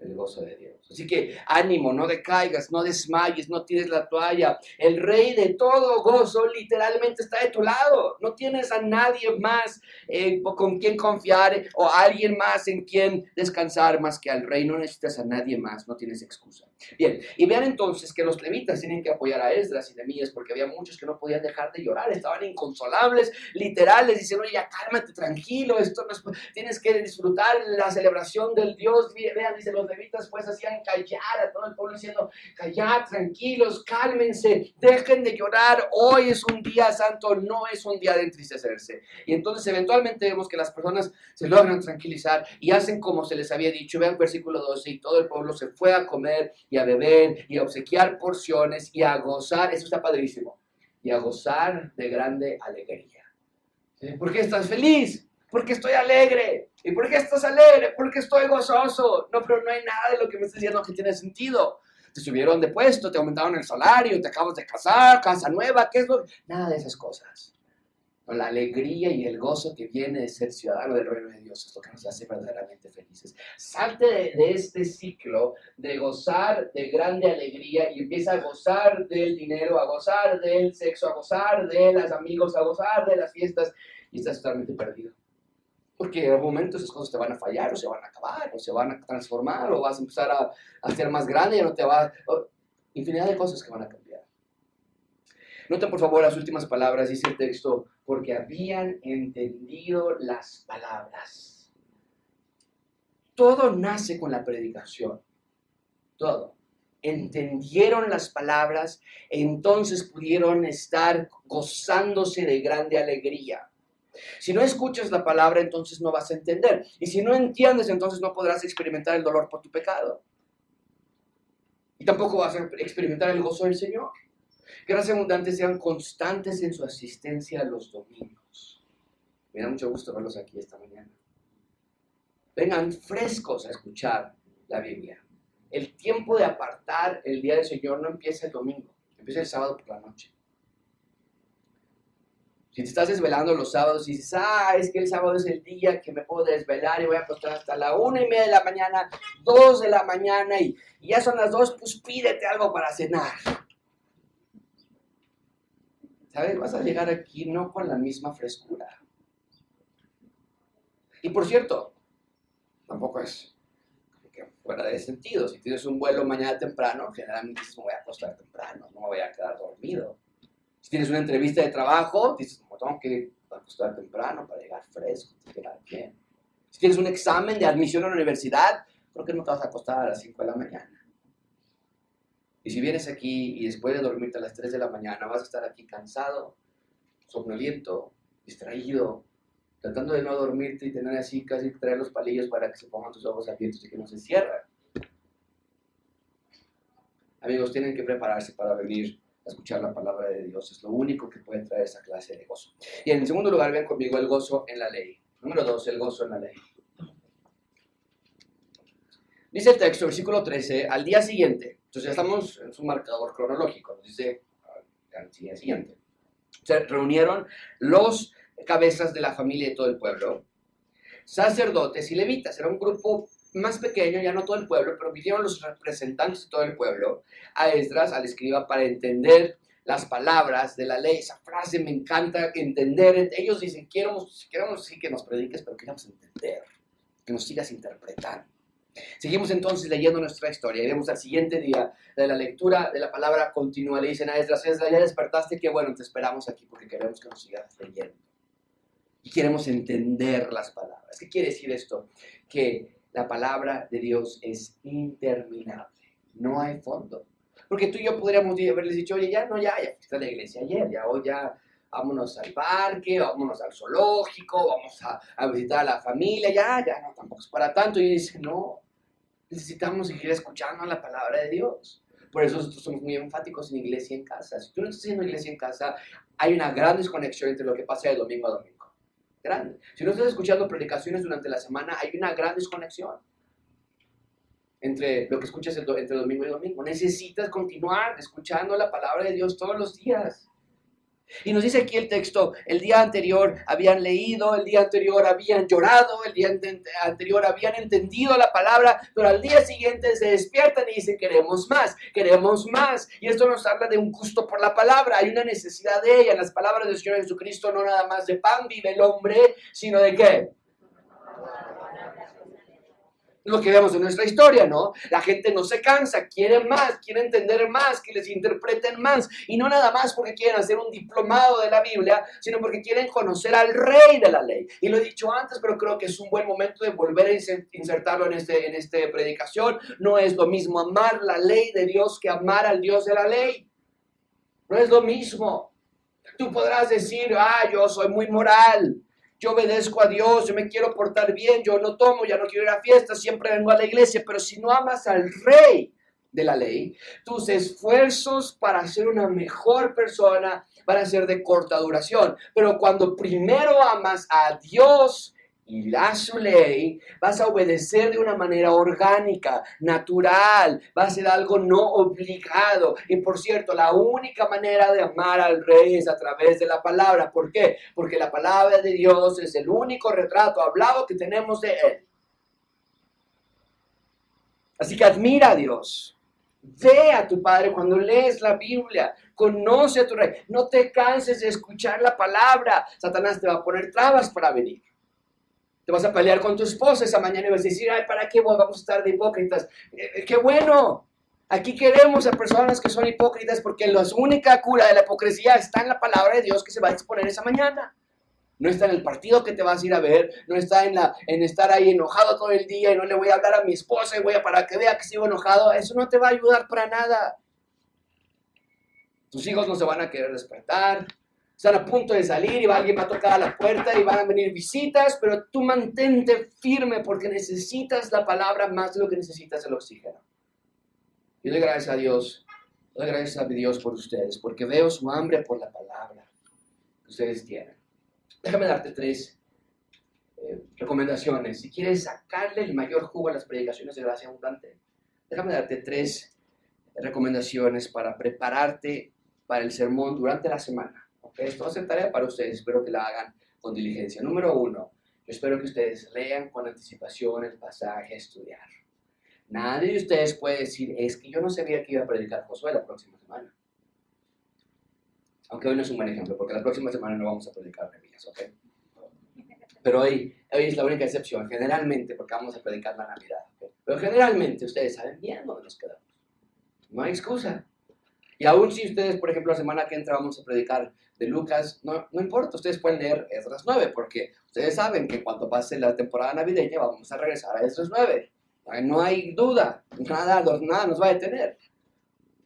el gozo de Dios. Así que ánimo, no decaigas, no desmayes, no tires la toalla. El rey de todo gozo literalmente está de tu lado. No tienes a nadie más eh, con quien confiar o a alguien más en quien descansar más que al rey. No necesitas a nadie más, no tienes excusa. Bien, y vean entonces que los levitas tienen que apoyar a Esdras y Nehemías porque había muchos que no podían dejar de llorar, estaban inconsolables, literales, dicen, oye, cálmate, tranquilo, esto no es... tienes que disfrutar la celebración del Dios. Vean, dice los levitas pues hacían callar a todo el pueblo diciendo, callad, tranquilos, cálmense, dejen de llorar, hoy es un día santo, no es un día de entristecerse. Y entonces eventualmente vemos que las personas se logran tranquilizar y hacen como se les había dicho, vean versículo 12, y todo el pueblo se fue a comer y a beber y a obsequiar porciones y a gozar, eso está padrísimo, y a gozar de grande alegría. ¿Por qué estás feliz? Porque estoy alegre. ¿Y por qué estás alegre? Porque estoy gozoso. No, pero no hay nada de lo que me estás diciendo que tiene sentido. Te subieron de puesto, te aumentaron el salario, te acabas de casar, casa nueva, ¿qué es lo? Nada de esas cosas. La alegría y el gozo que viene de ser ciudadano del reino de Dios es lo que nos hace verdaderamente felices. Salte de, de, este ciclo de gozar de grande alegría y empieza a gozar del dinero, a gozar del sexo, a gozar de los amigos, a gozar de las fiestas y estás totalmente perdido. Porque en algún momento esas cosas te van a fallar, o se van a acabar, o se van a transformar, o vas a empezar a, a ser más grande, y no te va. infinidad de cosas que van a cambiar. Noten por favor las últimas palabras, dice el texto, porque habían entendido las palabras. Todo nace con la predicación. Todo. Entendieron las palabras, entonces pudieron estar gozándose de grande alegría. Si no escuchas la palabra, entonces no vas a entender. Y si no entiendes, entonces no podrás experimentar el dolor por tu pecado. Y tampoco vas a experimentar el gozo del Señor. Las abundantes sean constantes en su asistencia a los domingos. Me da mucho gusto verlos aquí esta mañana. Vengan frescos a escuchar la Biblia. El tiempo de apartar el día del Señor no empieza el domingo, empieza el sábado por la noche. Si te estás desvelando los sábados y dices, ah, es que el sábado es el día que me puedo desvelar y voy a acostar hasta la una y media de la mañana, dos de la mañana y, ya son las dos, pues pídete algo para cenar. ¿Sabes? Vas a llegar aquí no con la misma frescura. Y por cierto, tampoco es fuera de sentido. Si tienes un vuelo mañana temprano, generalmente dices, me voy a acostar temprano, no me voy a quedar dormido. Tienes una entrevista de trabajo, dices, como tengo que acostar temprano para llegar fresco, llegar bien. Si tienes un examen de admisión a la universidad, creo que no te vas a acostar a las 5 de la mañana. Y si vienes aquí y después de dormirte a las 3 de la mañana vas a estar aquí cansado, somnoliento, distraído, tratando de no dormirte y tener así casi traer los palillos para que se pongan tus ojos abiertos y que no se cierren. Amigos, tienen que prepararse para venir escuchar la palabra de Dios. Es lo único que puede traer esa clase de gozo. Y en segundo lugar, vean conmigo el gozo en la ley. Número dos, el gozo en la ley. Dice el texto, versículo 13, al día siguiente, entonces ya estamos en su marcador cronológico, dice al día siguiente. Se reunieron los cabezas de la familia de todo el pueblo, sacerdotes y levitas. Era un grupo más pequeño, ya no todo el pueblo, pero vinieron los representantes de todo el pueblo a Esdras, al escriba, para entender las palabras de la ley. Esa frase me encanta entender. Ellos dicen, queremos, queremos sí que nos prediques, pero queremos entender, que nos sigas interpretando. Seguimos entonces leyendo nuestra historia y vemos al siguiente día de la lectura de la palabra continúa. Le dicen a Esdras, Esdras, ya despertaste, qué bueno, te esperamos aquí porque queremos que nos sigas leyendo. Y queremos entender las palabras. ¿Qué quiere decir esto? Que la palabra de Dios es interminable. No hay fondo. Porque tú y yo podríamos haberles dicho, oye, ya no, ya, ya fuiste la iglesia ayer, ya hoy ya vámonos al parque, vámonos al zoológico, vamos a, visitar a la familia, ya, ya, no, tampoco es para tanto. Y dice, no, necesitamos seguir escuchando la palabra de Dios. Por eso nosotros somos muy enfáticos en iglesia en casa. Si tú no estás haciendo iglesia en casa, hay una gran desconexión entre lo que pasa de domingo a domingo grande. Si no estás escuchando predicaciones durante la semana, hay una gran desconexión entre lo que escuchas entre domingo y domingo. Necesitas continuar escuchando la palabra de Dios todos los días. Y nos dice aquí el texto, el día anterior habían leído, el día anterior habían llorado, el día anterior habían entendido la palabra, pero al día siguiente se despiertan y dicen, queremos más, queremos más. Y esto nos habla de un gusto por la palabra, hay una necesidad de ella. En las palabras del Señor Jesucristo no nada más de pan vive el hombre, sino de qué? Lo que vemos en nuestra historia, ¿no? La gente no se cansa, quiere más, quiere entender más, que les interpreten más. Y no nada más porque quieren hacer un diplomado de la Biblia, sino porque quieren conocer al rey de la ley. Y lo he dicho antes, pero creo que es un buen momento de volver a insertarlo en este, en este predicación. No es lo mismo amar la ley de Dios que amar al Dios de la ley. No es lo mismo. Tú podrás decir, ah, yo soy muy moral yo obedezco a Dios, yo me quiero portar bien, yo no tomo, ya no quiero ir a fiestas, siempre vengo a la iglesia, pero si no amas al rey de la ley, tus esfuerzos para ser una mejor persona van a ser de corta duración. Pero cuando primero amas a Dios y la su ley, vas a obedecer de una manera orgánica, natural, va a ser algo no obligado. Y por cierto, la única manera de amar al rey es a través de la palabra. ¿Por qué? Porque la palabra de Dios es el único retrato hablado que tenemos de él. Así que admira a Dios. Ve a tu Padre cuando lees la Biblia. Conoce a tu rey. No te canses de escuchar la palabra. Satanás te va a poner trabas para venir. Te vas a pelear con tu esposa esa mañana y vas a decir, ay, ¿para qué vamos a estar de hipócritas? Eh, eh, ¡Qué bueno! Aquí queremos a personas que son hipócritas porque la única cura de la hipocresía está en la palabra de Dios que se va a exponer esa mañana. No está en el partido que te vas a ir a ver, no está en, la, en estar ahí enojado todo el día y no le voy a hablar a mi esposa y voy a para que vea que sigo enojado. Eso no te va a ayudar para nada. Tus hijos no se van a querer despertar, están a punto de salir y alguien va a tocar a la puerta y van a venir visitas, pero tú mantente firme porque necesitas la palabra más de lo que necesitas el oxígeno. Y doy gracias a Dios, doy gracias a Dios por ustedes, porque veo su hambre por la palabra que ustedes tienen. Déjame darte tres eh, recomendaciones. Si quieres sacarle el mayor jugo a las predicaciones de gracia abundante, déjame darte tres recomendaciones para prepararte para el sermón durante la semana. ¿Okay? Esto va a ser tarea para ustedes, espero que la hagan con diligencia. Número uno, yo espero que ustedes lean con anticipación el pasaje a estudiar. Nadie de ustedes puede decir, es que yo no sabía que iba a predicar Josué la próxima semana. Aunque hoy no es un buen ejemplo, porque la próxima semana no vamos a predicar Nehemías, ¿ok? Pero hoy, hoy es la única excepción, generalmente, porque vamos a predicar la Navidad. Pero generalmente ustedes saben bien dónde nos quedamos. No hay excusa. Y aún si ustedes, por ejemplo, la semana que entra vamos a predicar de Lucas, no, no importa, ustedes pueden leer Esdras 9, porque ustedes saben que cuando pase la temporada navideña vamos a regresar a Esdras 9. No hay duda, nada, nada nos va a detener.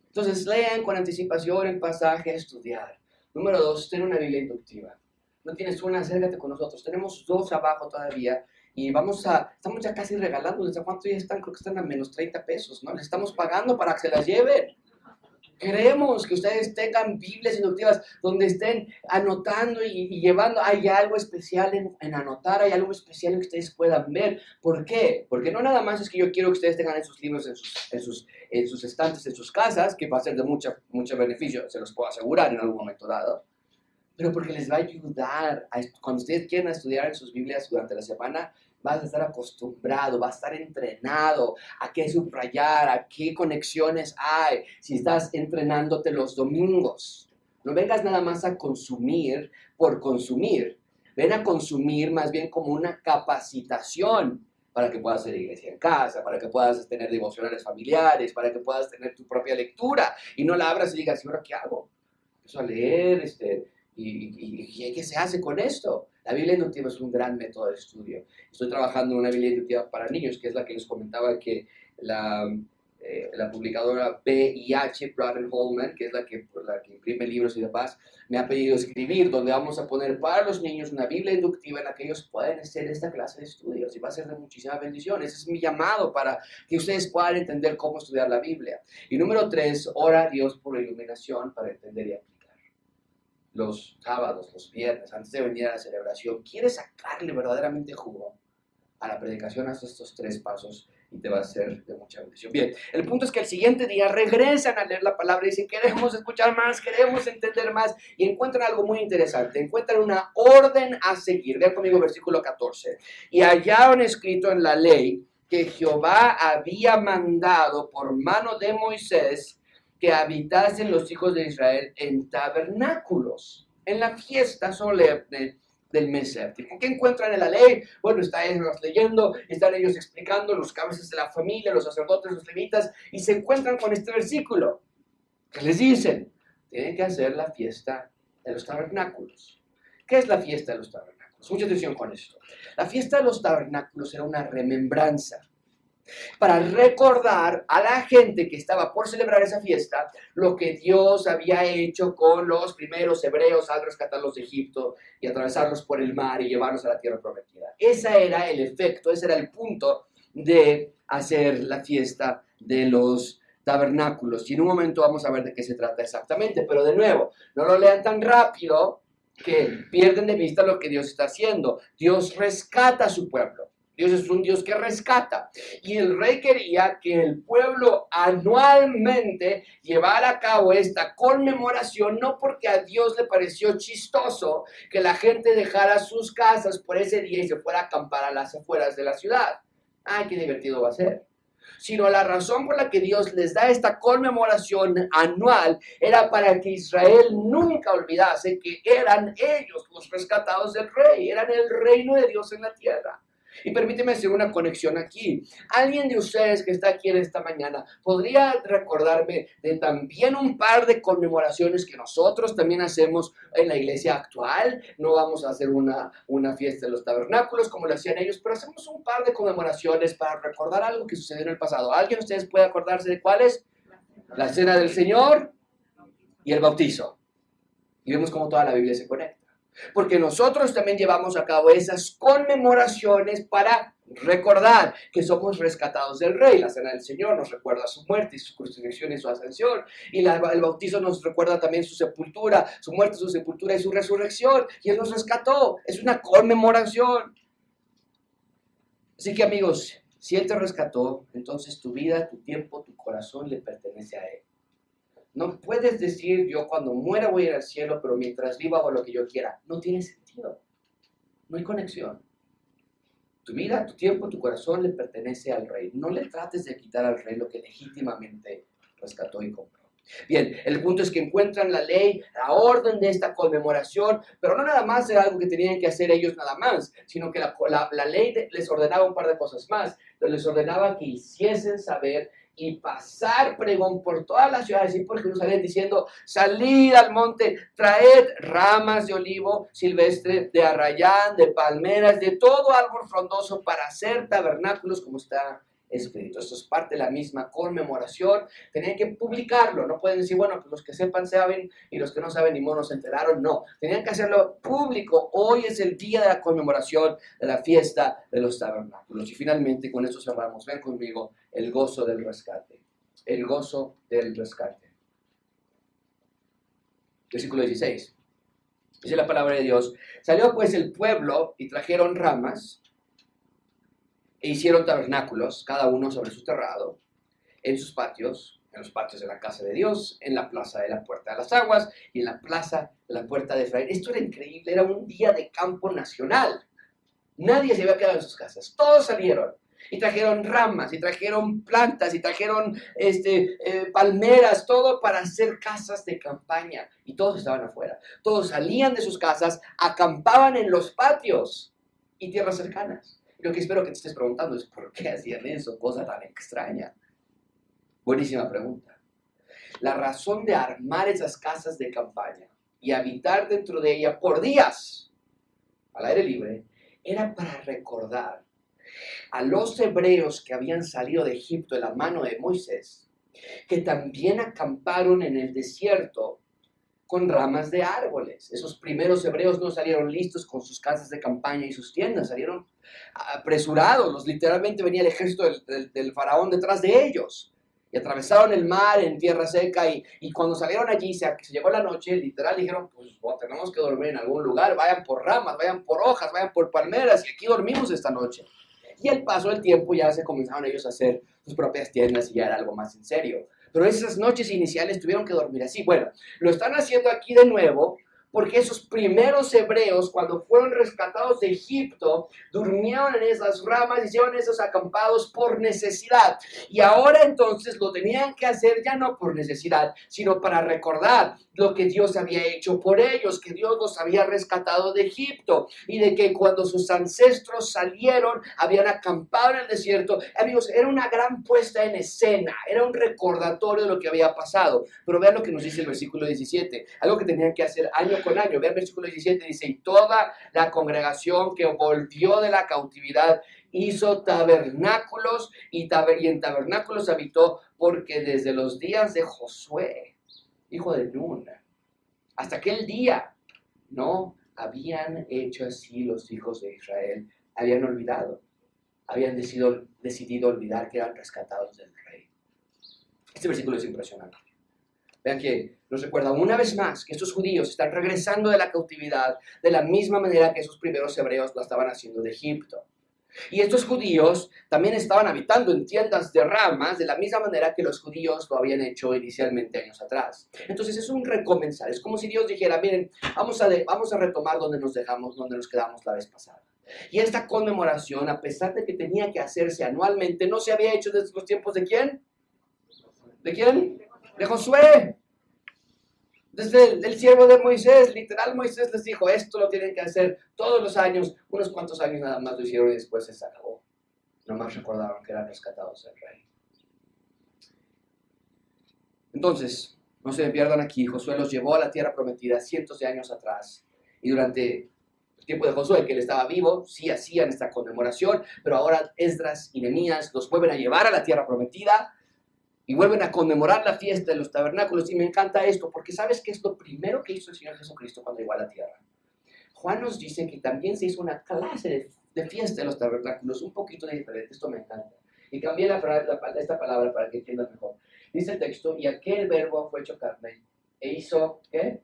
Entonces, lean con anticipación el pasaje, estudiar. Número dos, ten una Biblia inductiva. No tienes una, acércate con nosotros. Tenemos dos abajo todavía y vamos a, estamos ya casi regalándoles. ¿A cuánto ya están? Creo que están a menos 30 pesos, ¿no? Les estamos pagando para que se las lleven. Queremos que ustedes tengan Biblias inductivas donde estén anotando y, llevando. Hay algo especial en, anotar, hay algo especial en que ustedes puedan ver. ¿Por qué? Porque no nada más es que yo quiero que ustedes tengan esos libros en sus, en sus, en sus estantes, en sus casas, que va a ser de mucho, mucho beneficio, se los puedo asegurar en algún momento dado. Pero porque les va a ayudar, a, cuando ustedes quieran estudiar en sus Biblias durante la semana, vas a estar acostumbrado, vas a estar entrenado a qué subrayar, a qué conexiones hay, si estás entrenándote los domingos. No vengas nada más a consumir por consumir. Ven a consumir más bien como una capacitación para que puedas hacer iglesia en casa, para que puedas tener devocionales familiares, para que puedas tener tu propia lectura y no la abras y digas, ¿y ahora qué hago? Empiezo a leer, este, y, y, qué se hace con esto? La Biblia inductiva es un gran método de estudio. Estoy trabajando en una Biblia inductiva para niños, que es la que les comentaba que la, eh, la publicadora BIH, Brother Holman, que es la que, la que imprime libros y demás, me ha pedido escribir, donde vamos a poner para los niños una Biblia inductiva en la que ellos puedan hacer esta clase de estudios y va a ser de muchísima bendición. Ese es mi llamado para que ustedes puedan entender cómo estudiar la Biblia. Y número tres, ora a Dios por iluminación para entender y aplicar los sábados, los viernes, antes de venir a la celebración, quieres sacarle verdaderamente jugo a la predicación, haz estos tres pasos y te va a ser de mucha bendición. Bien, el punto es que el siguiente día regresan a leer la palabra y dicen, queremos escuchar más, queremos entender más, y encuentran algo muy interesante, encuentran una orden a seguir. Vean conmigo versículo 14. Y hallaron escrito en la ley que Jehová había mandado por mano de Moisés que habitasen los hijos de Israel en tabernáculos, en la fiesta solemne del mes séptimo. ¿Qué encuentran en la ley? Bueno, están ellos leyendo, están ellos explicando los cabezas de la familia, los sacerdotes, los levitas, y se encuentran con este versículo. que les dicen? Tienen que hacer la fiesta de los tabernáculos. ¿Qué es la fiesta de los tabernáculos? Mucha atención con esto. La fiesta de los tabernáculos era una remembranza para recordar a la gente que estaba por celebrar esa fiesta lo que Dios había hecho con los primeros hebreos al rescatarlos de Egipto y atravesarlos por el mar y llevarlos a la tierra prometida. Ese era el efecto, ese era el punto de hacer la fiesta de los tabernáculos. Y en un momento vamos a ver de qué se trata exactamente, pero de nuevo, no lo lean tan rápido que pierden de vista lo que Dios está haciendo. Dios rescata a su pueblo. Dios es un Dios que rescata. Y el rey quería que el pueblo anualmente llevara a cabo esta conmemoración, no porque a Dios le pareció chistoso que la gente dejara sus casas por ese día y se fuera a acampar a las afueras de la ciudad. Ay, qué divertido va a ser. Sino la razón por la que Dios les da esta conmemoración anual era para que Israel nunca olvidase que eran ellos los rescatados del rey, eran el reino de Dios en la tierra. Y permíteme hacer una conexión aquí. Alguien de ustedes que está aquí en esta mañana podría recordarme de también un par de conmemoraciones que nosotros también hacemos en la iglesia actual. No vamos a hacer una, una fiesta de los tabernáculos como lo hacían ellos, pero hacemos un par de conmemoraciones para recordar algo que sucedió en el pasado. ¿Alguien de ustedes puede acordarse de cuáles? La cena del Señor y el bautizo. Y vemos cómo toda la Biblia se conecta. Porque nosotros también llevamos a cabo esas conmemoraciones para recordar que somos rescatados del Rey. La Cena del Señor nos recuerda su muerte y su crucifixión y su ascensión. Y el bautizo nos recuerda también su sepultura, su muerte, su sepultura y su resurrección. Y Él nos rescató. Es una conmemoración. Así que amigos, si Él te rescató, entonces tu vida, tu tiempo, tu corazón le pertenece a Él. No puedes decir, yo cuando muera voy al cielo, pero mientras viva hago lo que yo quiera. No tiene sentido. No hay conexión. Tu vida, tu tiempo, tu corazón le pertenece al rey. No le trates de quitar al rey lo que legítimamente rescató y compró. Bien, el punto es que encuentran la ley, la orden de esta conmemoración, pero no nada más era algo que tenían que hacer ellos nada más, sino que la, la ley les ordenaba un par de cosas más. Les ordenaba que hiciesen saber y pasar pregón por todas las ciudades y por Jerusalén diciendo, salid al monte, traed ramas de olivo silvestre, de arrayán, de palmeras, de todo árbol frondoso para hacer tabernáculos como está escrito. Esto es parte de la misma conmemoración. Tenían que publicarlo. No pueden decir, bueno, pues los que sepan saben y los que no saben ni monos se enteraron. No, tenían que hacerlo público. Hoy es el día de la conmemoración de la fiesta de los tabernáculos. Y finalmente, con eso cerramos. Ven conmigo el gozo del rescate. El gozo del rescate. Versículo 16. Dice la palabra de Dios. Salió pues el pueblo y trajeron ramas e hicieron tabernáculos, cada uno sobre su terrado, en sus patios, en los patios de la casa de Dios, en la plaza de la puerta de las aguas y en la plaza de la puerta de Efraín. Esto era increíble, era un día de campo nacional. Nadie se había quedado en sus casas, todos salieron y trajeron ramas, y trajeron plantas, y trajeron este, eh, palmeras, todo para hacer casas de campaña. Y todos estaban afuera. Todos salían de sus casas, acampaban en los patios y tierras cercanas. Lo que espero que te estés preguntando es por qué hacían eso, cosa tan extraña. Buenísima pregunta. La razón de armar esas casas de campaña y habitar dentro de ella por días al aire libre era para recordar a los hebreos que habían salido de Egipto de la mano de Moisés, que también acamparon en el desierto con ramas de árboles. Esos primeros hebreos no salieron listos con sus casas de campaña y sus tiendas, salieron apresurados, literalmente venía el ejército del, faraón detrás de ellos. Y atravesaron el mar en tierra seca y, y cuando salieron allí, se, se, llegó la noche, literal dijeron, pues tenemos que dormir en algún lugar, vayan por ramas, vayan por hojas, vayan por palmeras y aquí dormimos esta noche. Y al paso del tiempo ya se comenzaron ellos a hacer sus propias tiendas y ya era algo más en serio. Pero esas noches iniciales tuvieron que dormir así. Bueno, lo están haciendo aquí de nuevo porque esos primeros hebreos, cuando fueron rescatados de Egipto, durmieron en esas ramas, hicieron esos acampados por necesidad. Y ahora entonces lo tenían que hacer ya no por necesidad, sino para recordar lo que Dios había hecho por ellos, que Dios los había rescatado de Egipto y de que cuando sus ancestros salieron, habían acampado en el desierto. Amigos, era una gran puesta en escena, era un recordatorio de lo que había pasado. Pero vean lo que nos dice el versículo 17, algo que tenían que hacer año con año. Vean versículo 17, dice, y toda la congregación que volvió de la cautividad hizo tabernáculos y, y en tabernáculos habitó porque desde los días de Josué, hijo de Nun, hasta aquel día no habían hecho así los hijos de Israel, habían olvidado, habían decidido, decidido olvidar que eran rescatados del rey. Este versículo es impresionante. Vean que nos recuerda una vez más que estos judíos están regresando de la cautividad de la misma manera que esos primeros hebreos lo estaban haciendo de Egipto. Y estos judíos también estaban habitando en tiendas de ramas de la misma manera que los judíos lo habían hecho inicialmente años atrás. Entonces es un recomenzar, es como si Dios dijera, miren, vamos a, vamos a retomar donde nos dejamos, donde nos quedamos la vez pasada. Y esta conmemoración, a pesar de que tenía que hacerse anualmente, no se había hecho desde los tiempos de quién? ¿De quién? De Josué. Desde el, siervo de Moisés, literal Moisés les dijo, esto lo tienen que hacer todos los años, unos cuantos años nada más lo hicieron y después se acabó. Nomás recordaron que eran rescatados del rey. Entonces, no se pierdan aquí, Josué los llevó a la tierra prometida cientos de años atrás y durante el tiempo de Josué, que él estaba vivo, sí hacían esta conmemoración, pero ahora Esdras y Nemías los vuelven a llevar a la tierra prometida y vuelven a conmemorar la fiesta de los tabernáculos. Y me encanta esto, porque sabes que es lo primero que hizo el Señor Jesucristo cuando llegó a la tierra. Juan nos dice que también se hizo una clase de, fiesta de los tabernáculos, un poquito diferente. Esto me encanta. Y cambié la, esta palabra para que entiendas mejor. Dice el texto, y aquel verbo fue hecho carne e hizo, ¿qué?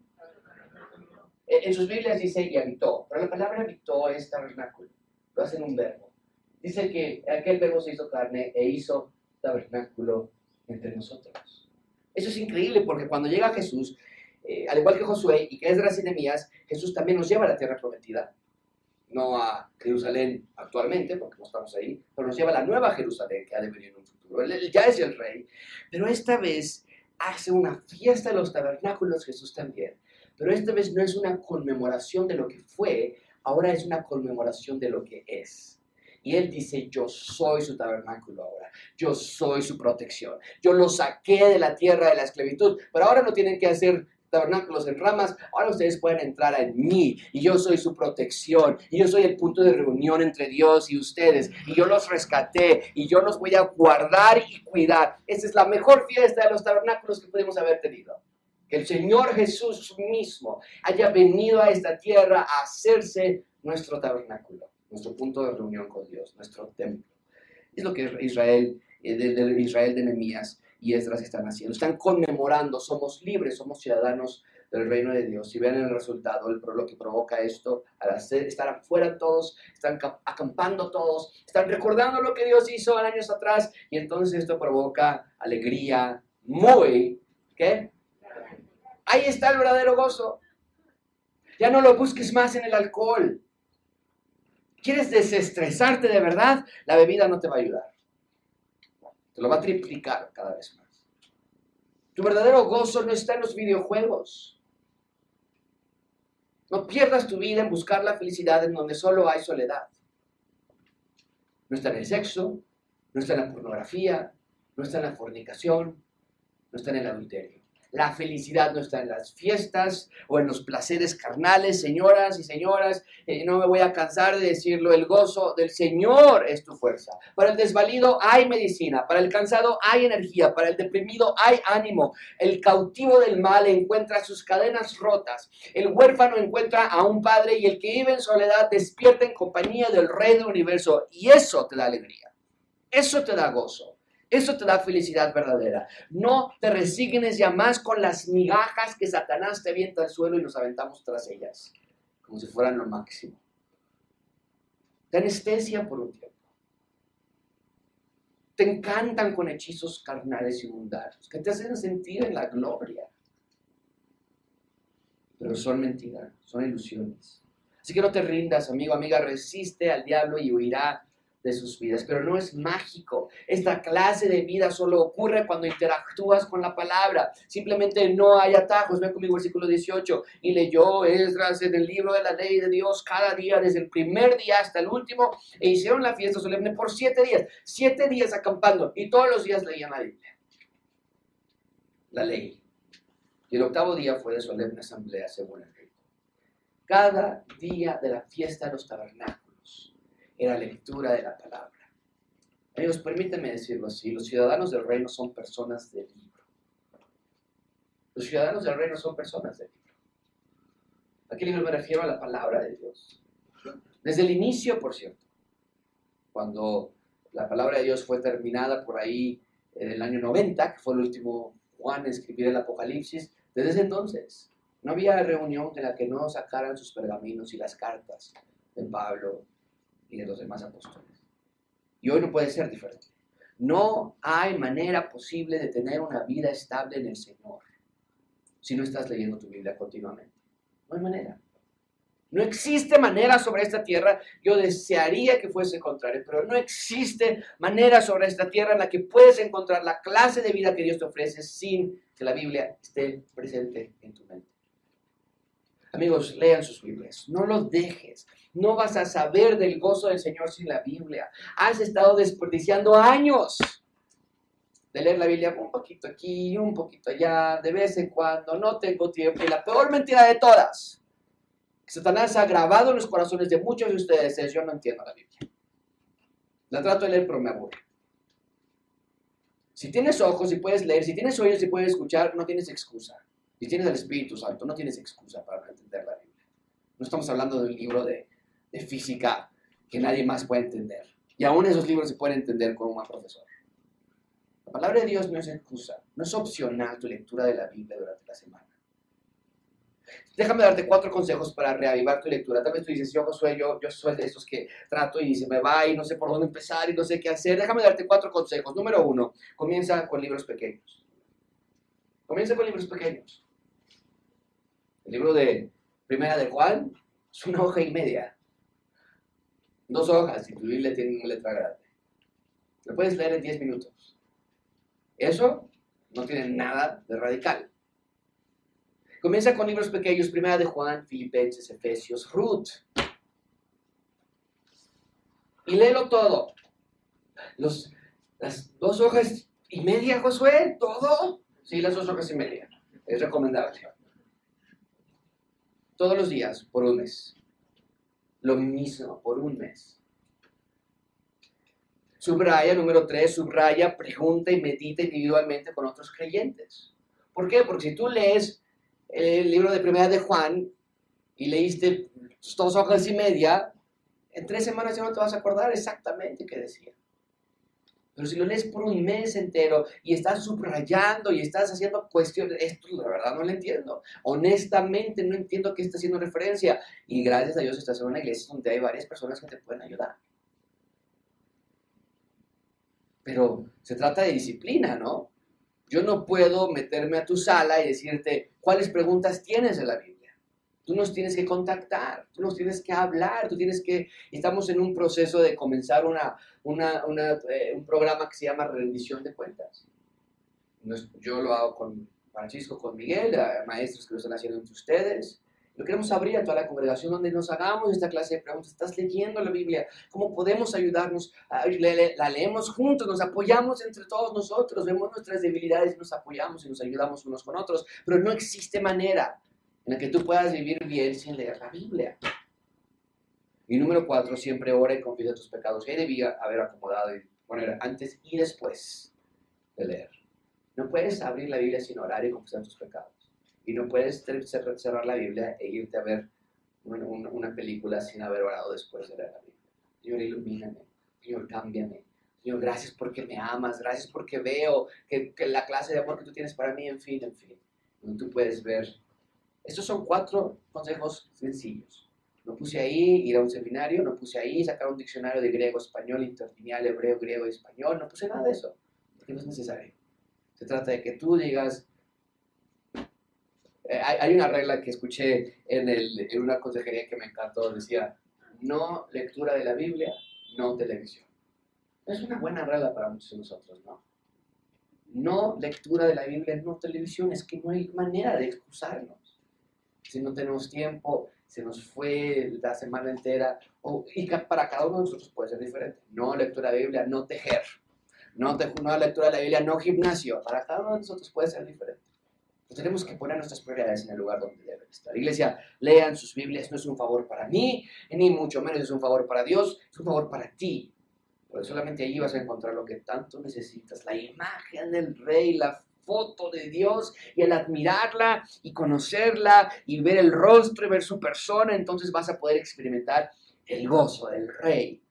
E, en sus Biblias dice y habitó, pero la palabra habitó es tabernáculo, lo hacen un verbo. Dice que aquel verbo se hizo carne e hizo tabernáculo entre nosotros. Eso es increíble porque cuando llega Jesús, eh, al igual que Josué y que Esdras y Nehemías, Jesús también nos lleva a la tierra prometida. No a Jerusalén actualmente, porque no estamos ahí, pero nos lleva a la nueva Jerusalén que ha de venir en un futuro. Él, ya es el rey, pero esta vez hace una fiesta de los tabernáculos Jesús también. Pero esta vez no es una conmemoración de lo que fue, ahora es una conmemoración de lo que es. Y él dice, yo soy su tabernáculo ahora, yo soy su protección, yo lo saqué de la tierra de la esclavitud, pero ahora no tienen que hacer tabernáculos en ramas, ahora ustedes pueden entrar en mí y yo soy su protección. Y yo soy el punto de reunión entre Dios y ustedes. Y yo los rescaté y yo los voy a guardar y cuidar. Esa es la mejor fiesta de los tabernáculos que pudimos haber tenido. Que el Señor Jesús mismo haya venido a esta tierra a hacerse nuestro tabernáculo nuestro punto de reunión con Dios, nuestro templo. Es lo que Israel, eh, de, Israel de Nehemías y Esdras están haciendo. Están conmemorando, somos libres, somos ciudadanos del reino de Dios. Si ven el resultado, el, lo que provoca esto, al hacer, estar afuera todos, están acampando todos, están recordando lo que Dios hizo años atrás y entonces esto provoca alegría muy, ¿qué? Ahí está el verdadero gozo. Ya no lo busques más en el alcohol. ¿Quieres desestresarte de verdad? La bebida no te va a ayudar. Te lo va a triplicar cada vez más. Tu verdadero gozo no está en los videojuegos. No pierdas tu vida en buscar la felicidad en donde solo hay soledad. No está en el sexo, no está en la pornografía, no está en la fornicación, no está en el adulterio. La felicidad no está en las fiestas o en los placeres carnales, señoras y señoras. Eh, no me voy a cansar de decirlo, el gozo del Señor es tu fuerza. Para el desvalido hay medicina, para el cansado hay energía, para el deprimido hay ánimo. El cautivo del mal encuentra sus cadenas rotas. El huérfano encuentra a un padre y el que vive en soledad despierta en compañía del Rey del universo. Y eso te da alegría. Eso te da gozo. Eso te da felicidad verdadera. No te resignes ya más con las migajas que Satanás te avienta al suelo y nos aventamos tras ellas, como si fueran lo máximo. Te anestesia por un tiempo. Te encantan con hechizos carnales y mundanos que te hacen sentir en la gloria. Pero son mentiras, son ilusiones. Así que no te rindas, amigo, amiga, resiste al diablo y huirá de sus vidas, pero no es mágico. Esta clase de vida solo ocurre cuando interactúas con la palabra. Simplemente no hay atajos. Ven conmigo versículo 18. Y leyó Esdras en el libro de la ley de Dios cada día, desde el primer día hasta el último, e hicieron la fiesta solemne por siete días. Siete días acampando y todos los días leían la Biblia. La ley. Y el octavo día fue de solemne asamblea según el rito. Cada día de la fiesta de los tabernáculos era lectura de la palabra. Amigos, permítanme decirlo así, los ciudadanos del reino son personas del libro. Los ciudadanos del reino son personas del libro. ¿A qué libro me refiero? A la palabra de Dios. Desde el inicio, por cierto, cuando la palabra de Dios fue terminada por ahí en el año 90, que fue el último Juan escribir el Apocalipsis, desde ese entonces no había reunión en la que no sacaran sus pergaminos y las cartas de Pablo, y de los demás apóstoles. Y hoy no puede ser diferente. No hay manera posible de tener una vida estable en el Señor si no estás leyendo tu Biblia continuamente. No hay manera. No existe manera sobre esta tierra, yo desearía que fuese contrario, pero no existe manera sobre esta tierra en la que puedes encontrar la clase de vida que Dios te ofrece sin que la Biblia esté presente en tu mente. Amigos, lean sus Biblias, no lo dejes. No vas a saber del gozo del Señor sin la Biblia. Has estado desperdiciando años de leer la Biblia un poquito aquí, un poquito allá, de vez en cuando, no tengo tiempo. Y la peor mentira de todas, Satanás ha grabado en los corazones de muchos de ustedes es, yo no entiendo la Biblia. La trato de leer, pero me aburre. Si tienes ojos y puedes leer, si tienes oídos y puedes escuchar, no tienes excusa. Si tienes el Espíritu Santo, no tienes excusa para entender la Biblia. No estamos hablando de un libro de, de física que nadie más puede entender. Y aún esos libros se pueden entender con un buen profesor. La palabra de Dios no es excusa, no es opcional tu lectura de la Biblia durante la semana. Déjame darte cuatro consejos para reavivar tu lectura. Tal vez tú dices, yo Josué, yo, yo soy de esos que trato y se me va y no sé por dónde empezar y no sé qué hacer. Déjame darte cuatro consejos. Número uno, comienza con libros pequeños. Comienza con libros pequeños. El libro de Primera de Juan es una hoja y media. Dos hojas y tu Biblia tiene una letra grande. Lo puedes leer en 10 minutos. Eso no tiene nada de radical. Comienza con libros pequeños, Primera de Juan, Filipenses, Efesios, Ruth. Y léelo todo. Las dos hojas y media, Josué, todo. Sí, las dos hojas y media. Es recomendable. Todos los días, por un mes. Lo mismo, por un mes. Subraya, número tres, subraya, pregunta y medita individualmente con otros creyentes. ¿Por qué? Porque si tú lees el libro de Primera de Juan y leíste dos hojas y media, en tres semanas ya no te vas a acordar exactamente qué decía. Pero si lo lees por un mes entero y estás subrayando y estás haciendo cuestiones, esto la verdad no lo entiendo. Honestamente no entiendo qué está haciendo referencia. Y gracias a Dios estás en una iglesia donde hay varias personas que te pueden ayudar. Pero se trata de disciplina, ¿no? Yo no puedo meterme a tu sala y decirte cuáles preguntas tienes en la Biblia. Tú nos tienes que contactar, tú nos tienes que hablar, tú tienes que... Estamos en un proceso de comenzar una, eh, un programa que se llama rendición de cuentas. Yo lo hago con Francisco, con Miguel, maestros que lo están haciendo entre ustedes. Lo queremos abrir a toda la congregación donde nos hagamos esta clase de preguntas. ¿Estás leyendo la Biblia? ¿Cómo podemos ayudarnos? La leemos juntos, nos apoyamos entre todos nosotros, vemos nuestras debilidades nos apoyamos y nos ayudamos unos con otros. Pero no existe manera en la que tú puedas vivir bien sin leer la Biblia. Y número cuatro, siempre ora y confiesa tus pecados. Que debía haber acomodado y poner antes y después de leer. No puedes abrir la Biblia sin orar y confesar tus pecados. Y no puedes cerrar la Biblia e irte a ver una, película sin haber orado después de leer la Biblia. Señor, ilumíname. Señor, cámbiame. Señor, gracias porque me amas. Gracias porque veo que, la clase de amor que tú tienes para mí, en fin, en fin. Tú puedes ver. Estos son cuatro consejos sencillos. No puse ahí ir a un seminario, no puse ahí sacar un diccionario de griego, español, interlineal, hebreo, griego, español, no puse nada de eso, porque no es necesario. Se trata de que tú digas, eh, hay, una regla que escuché en, en una consejería que me encantó, decía, no lectura de la Biblia, no televisión. Es una buena regla para muchos de nosotros, ¿no? No lectura de la Biblia, no televisión, es que no hay manera de excusarnos. Si no tenemos tiempo, se nos fue la semana entera, o, y para cada uno de nosotros puede ser diferente. No lectura de Biblia, no tejer. No, te, no lectura de la Biblia, no gimnasio. Para cada uno de nosotros puede ser diferente. Tenemos que poner nuestras prioridades en el lugar donde deben estar. Iglesia, lean sus Biblias, no es un favor para mí, ni mucho menos es un favor para Dios, es un favor para ti. Porque solamente allí vas a encontrar lo que tanto necesitas, la imagen del Rey, la foto de Dios, y al admirarla y conocerla y ver el rostro y ver su persona, entonces vas a poder experimentar el gozo del Rey.